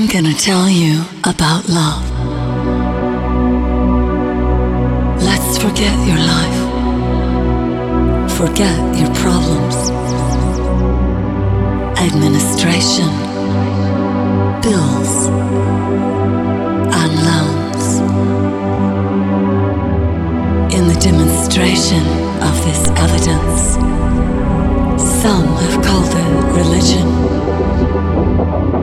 I'm gonna tell you about love. Let's forget your life, forget your problems, administration, bills, and loans. In the demonstration of this evidence, some have called it religion.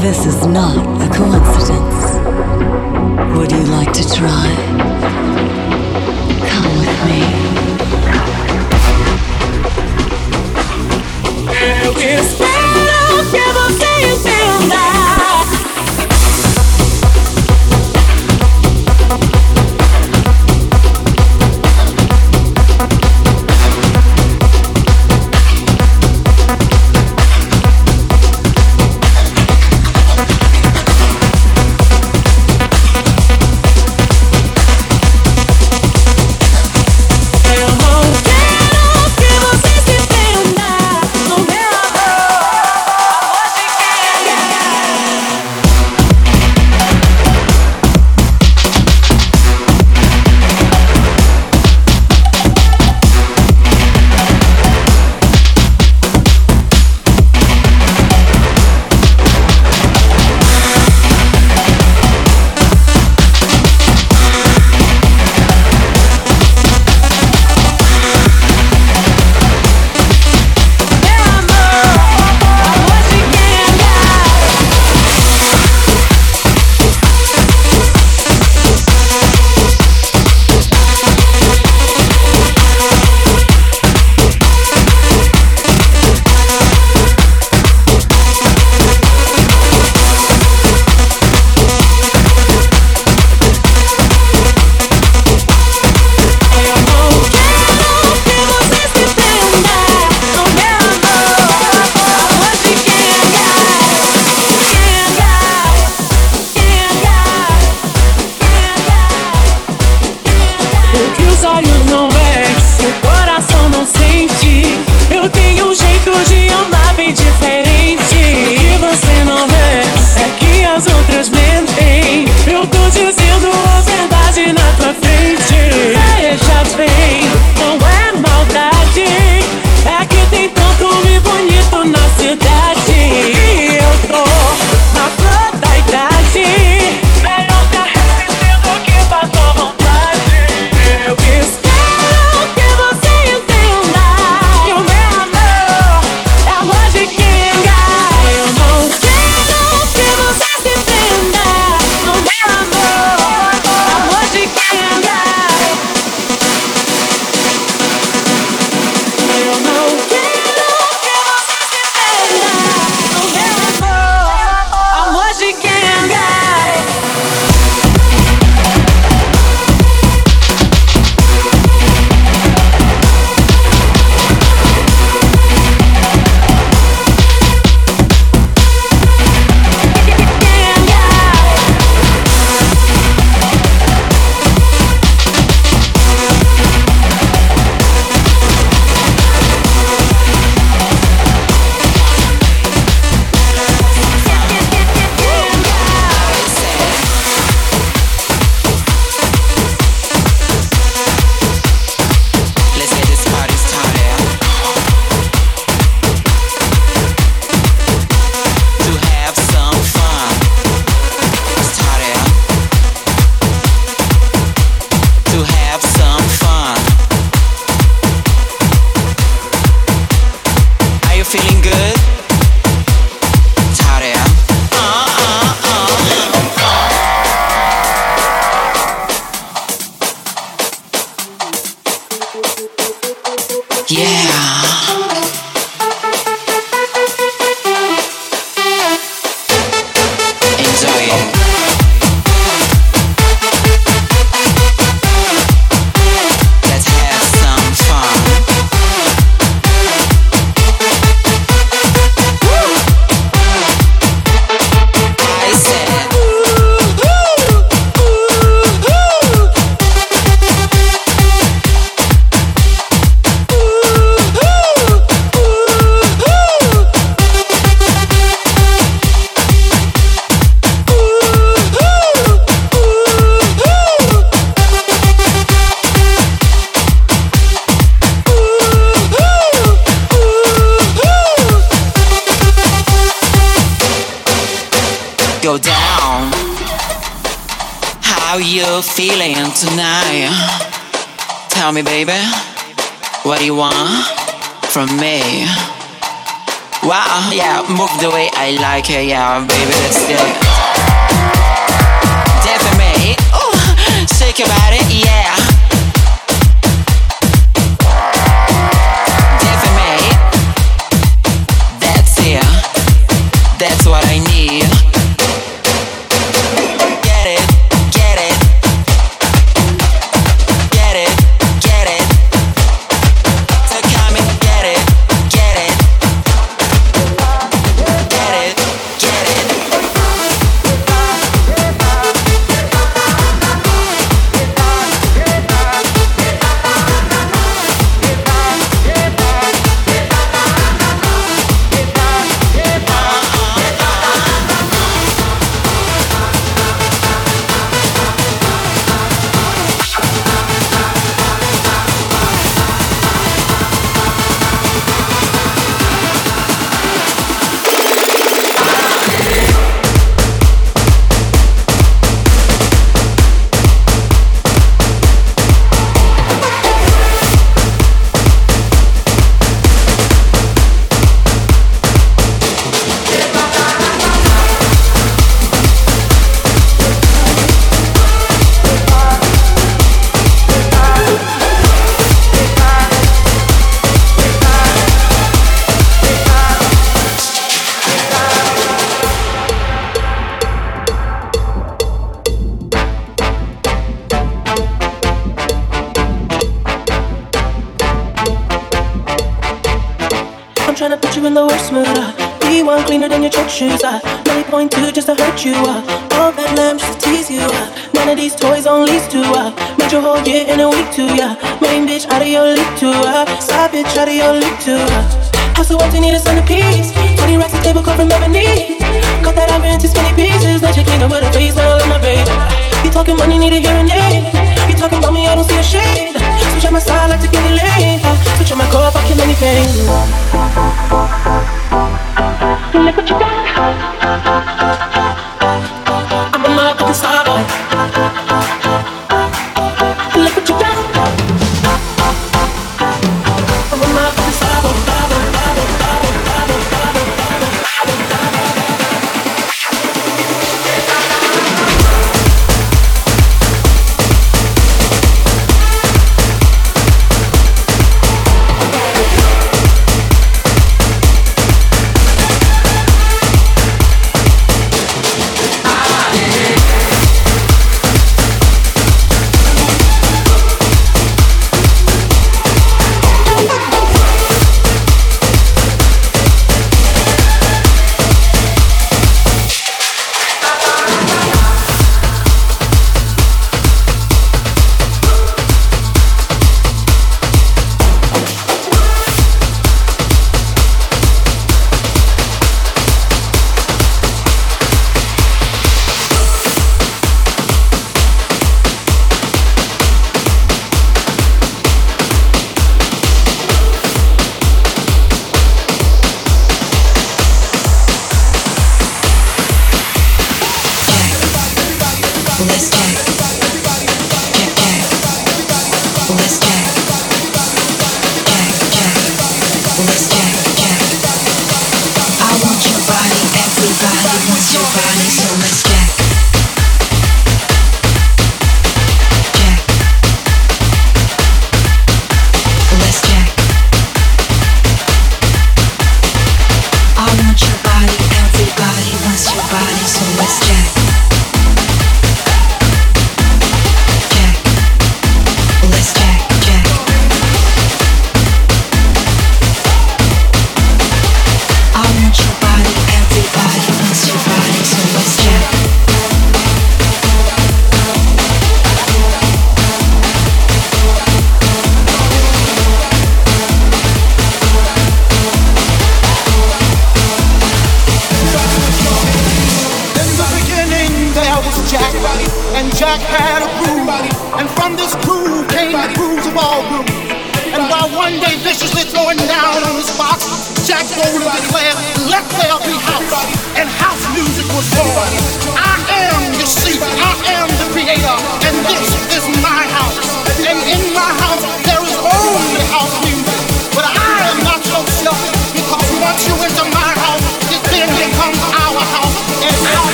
This is not a coincidence. Would you like to try? Come with me. There is move the way I like it, yeah, baby, let's do it.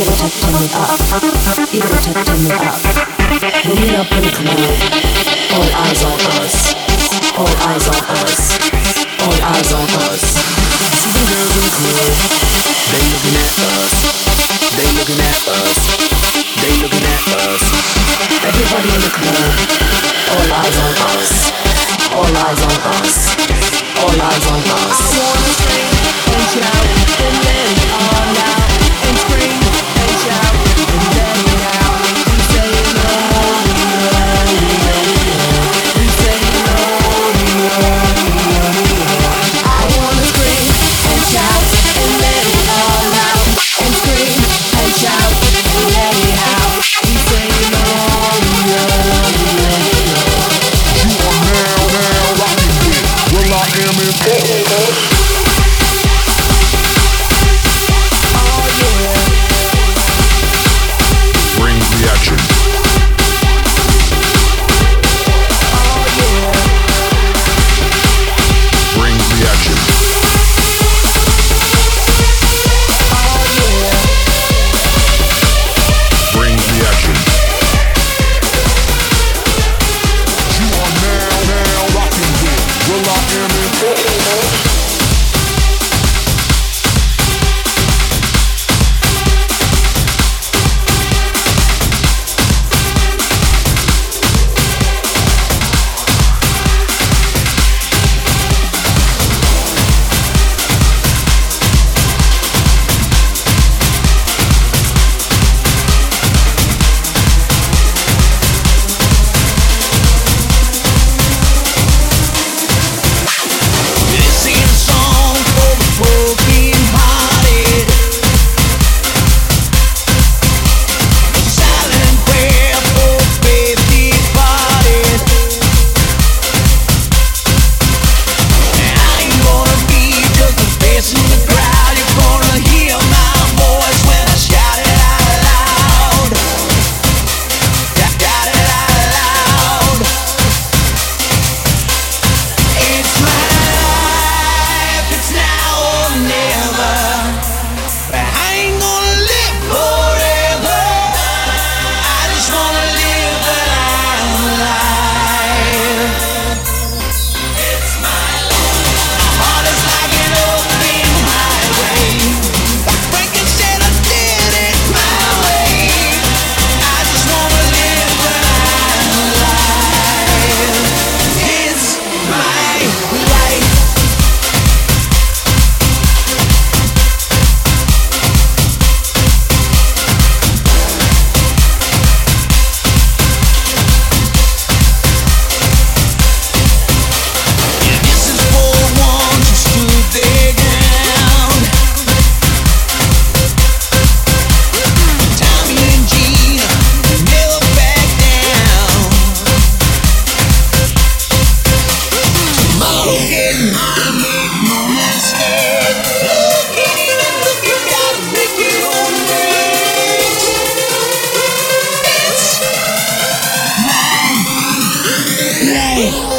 You gotta touch me up. You gotta touch me up. When we up in the club. Hey!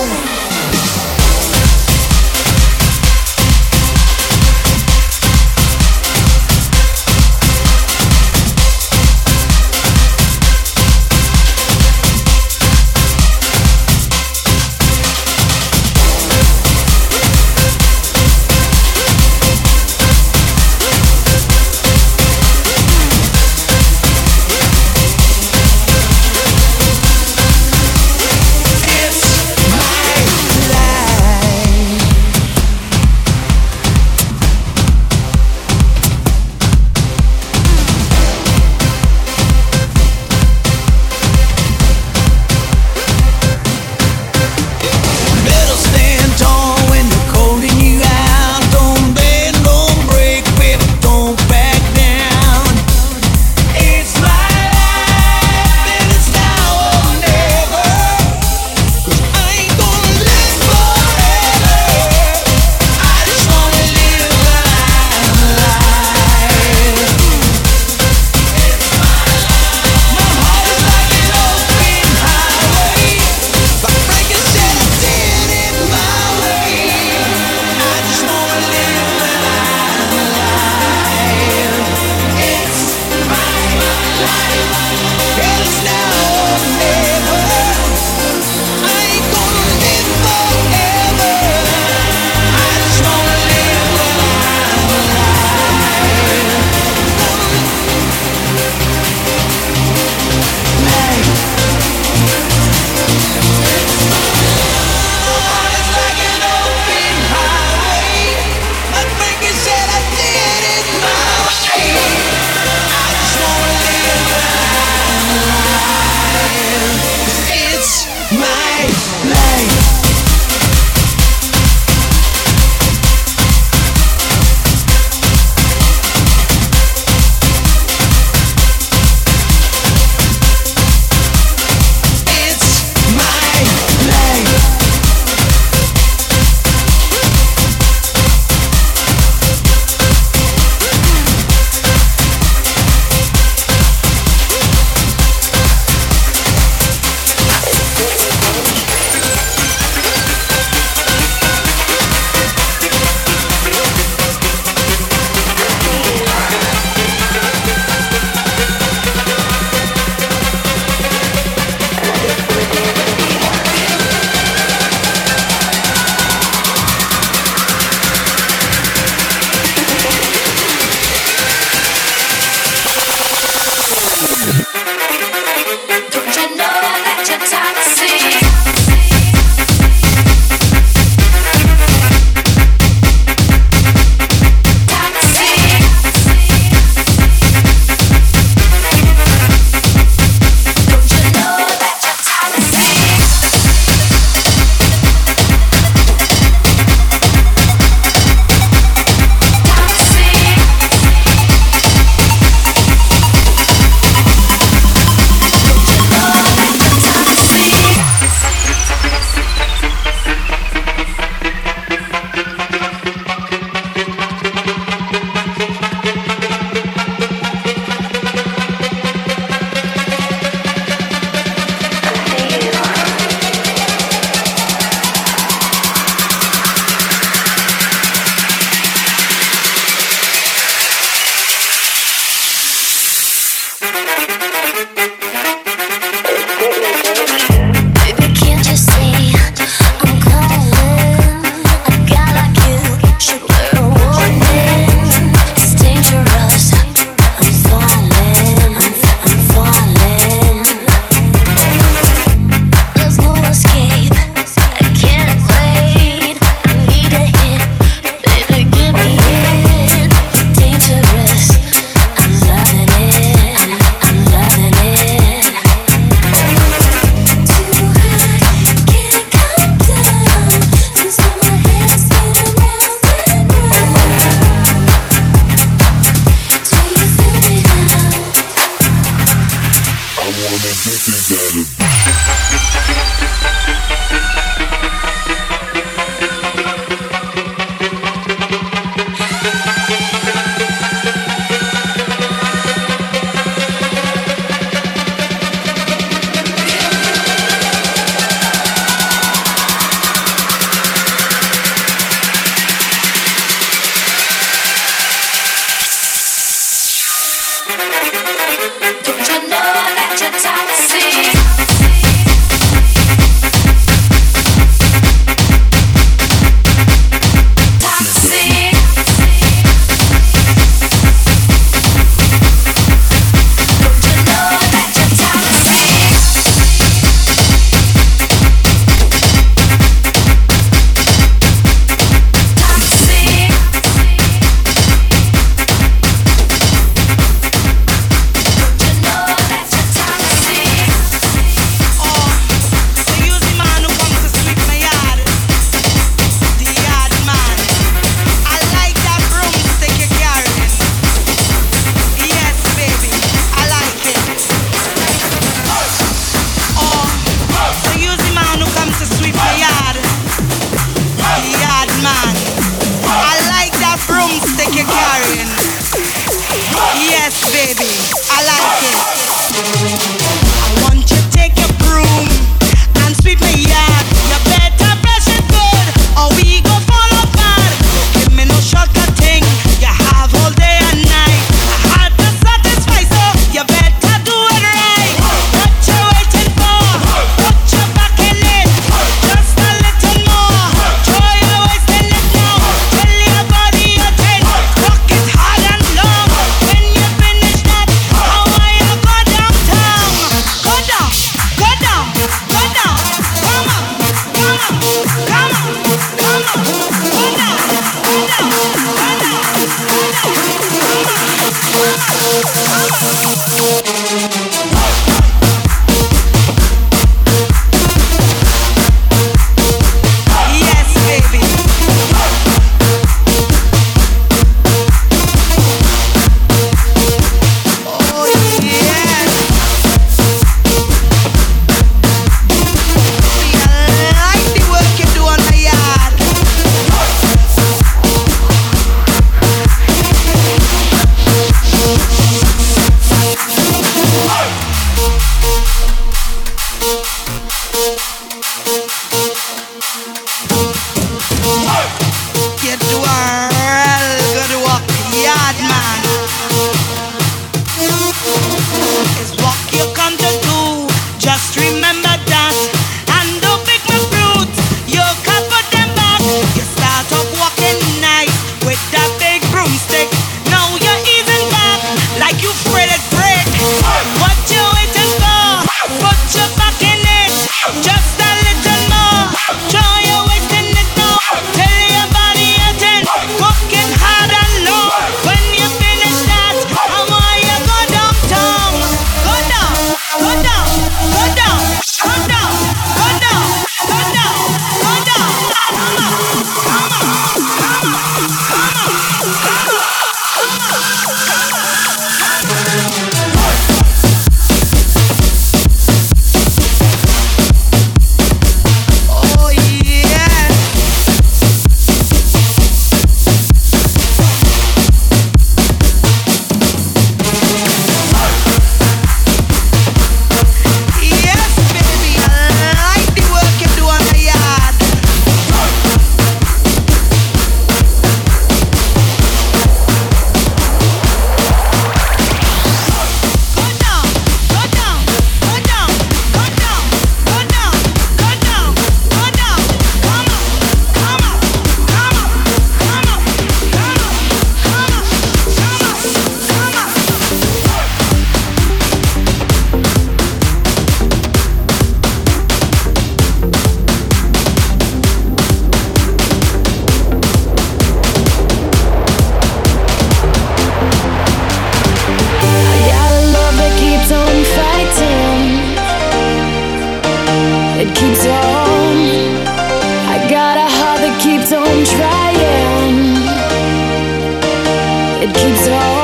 We can start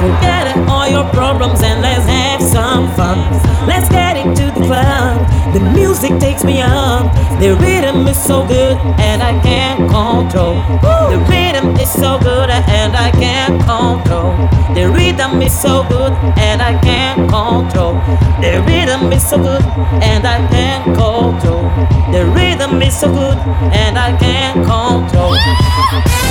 Forget all your problems and let's have some fun. Let's get into the club. The music takes me up. The rhythm is so good and I can't control. The rhythm is so good and I can't control. The rhythm is so good and I can't control. The rhythm is so good and I can't control. The rhythm is so good and I can't control.